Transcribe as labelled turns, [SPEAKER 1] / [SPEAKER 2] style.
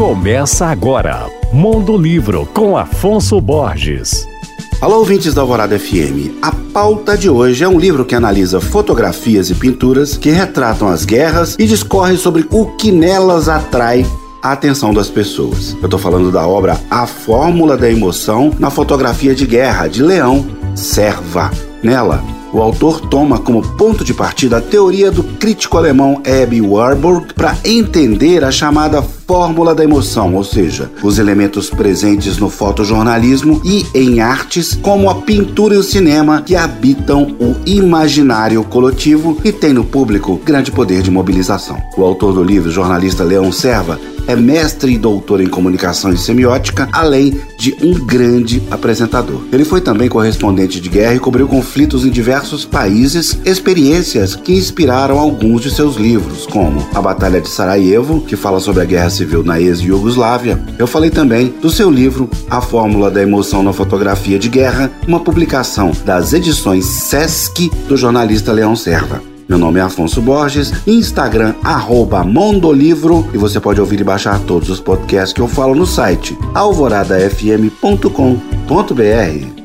[SPEAKER 1] Começa agora, Mundo Livro com Afonso Borges.
[SPEAKER 2] Alô, ouvintes da Alvorada FM. A pauta de hoje é um livro que analisa fotografias e pinturas que retratam as guerras e discorre sobre o que nelas atrai a atenção das pessoas. Eu estou falando da obra A Fórmula da Emoção na Fotografia de Guerra, de Leão Serva. Nela, o autor toma como ponto de partida a teoria do crítico alemão Abbe Warburg para entender a chamada fórmula da emoção, ou seja, os elementos presentes no fotojornalismo e em artes como a pintura e o cinema que habitam o imaginário coletivo e têm no público grande poder de mobilização. O autor do livro, jornalista Leão Serva, é mestre e doutor em comunicação e semiótica, além de um grande apresentador. Ele foi também correspondente de guerra e cobriu conflitos em diversos países, experiências que inspiraram alguns de seus livros, como A Batalha de Sarajevo, que fala sobre a guerra civil na ex-Yugoslávia. Eu falei também do seu livro A Fórmula da Emoção na Fotografia de Guerra, uma publicação das edições Sesc do jornalista Leão Serva. Meu nome é Afonso Borges, Instagram arroba Mondolivro e você pode ouvir e baixar todos os podcasts que eu falo no site alvoradafm.com.br.